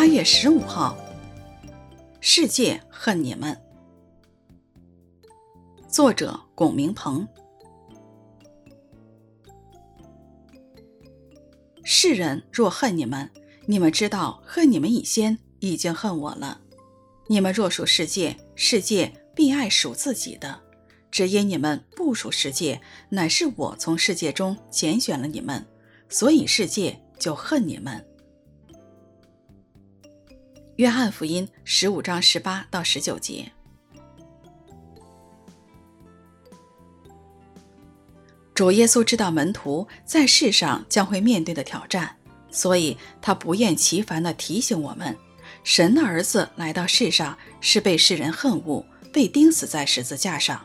三月十五号，世界恨你们。作者：龚明鹏。世人若恨你们，你们知道恨你们以先已经恨我了。你们若属世界，世界必爱属自己的。只因你们不属世界，乃是我从世界中拣选了你们，所以世界就恨你们。约翰福音十五章十八到十九节。主耶稣知道门徒在世上将会面对的挑战，所以他不厌其烦地提醒我们：神的儿子来到世上是被世人恨恶，被钉死在十字架上。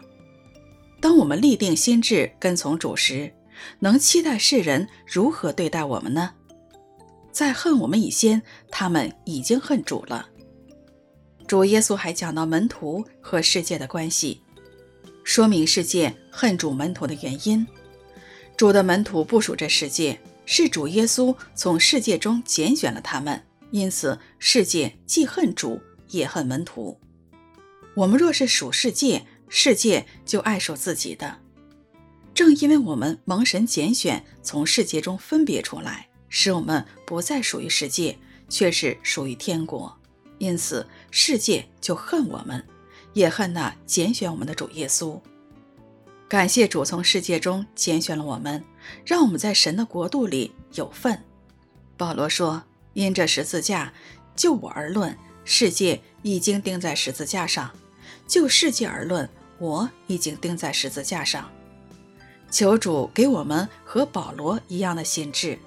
当我们立定心志跟从主时，能期待世人如何对待我们呢？在恨我们以先，他们已经恨主了。主耶稣还讲到门徒和世界的关系，说明世界恨主门徒的原因。主的门徒不属这世界，是主耶稣从世界中拣选了他们，因此世界既恨主，也恨门徒。我们若是属世界，世界就爱属自己的。正因为我们蒙神拣选，从世界中分别出来。使我们不再属于世界，却是属于天国，因此世界就恨我们，也恨那拣选我们的主耶稣。感谢主从世界中拣选了我们，让我们在神的国度里有份。保罗说：“因这十字架，就我而论，世界已经钉在十字架上；就世界而论，我已经钉在十字架上。”求主给我们和保罗一样的心智。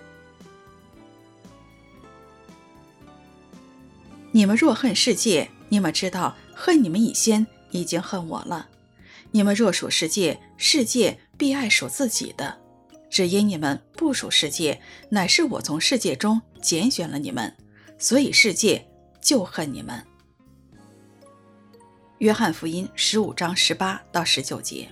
你们若恨世界，你们知道恨你们以先已经恨我了。你们若属世界，世界必爱属自己的。只因你们不属世界，乃是我从世界中拣选了你们，所以世界就恨你们。约翰福音十五章十八到十九节。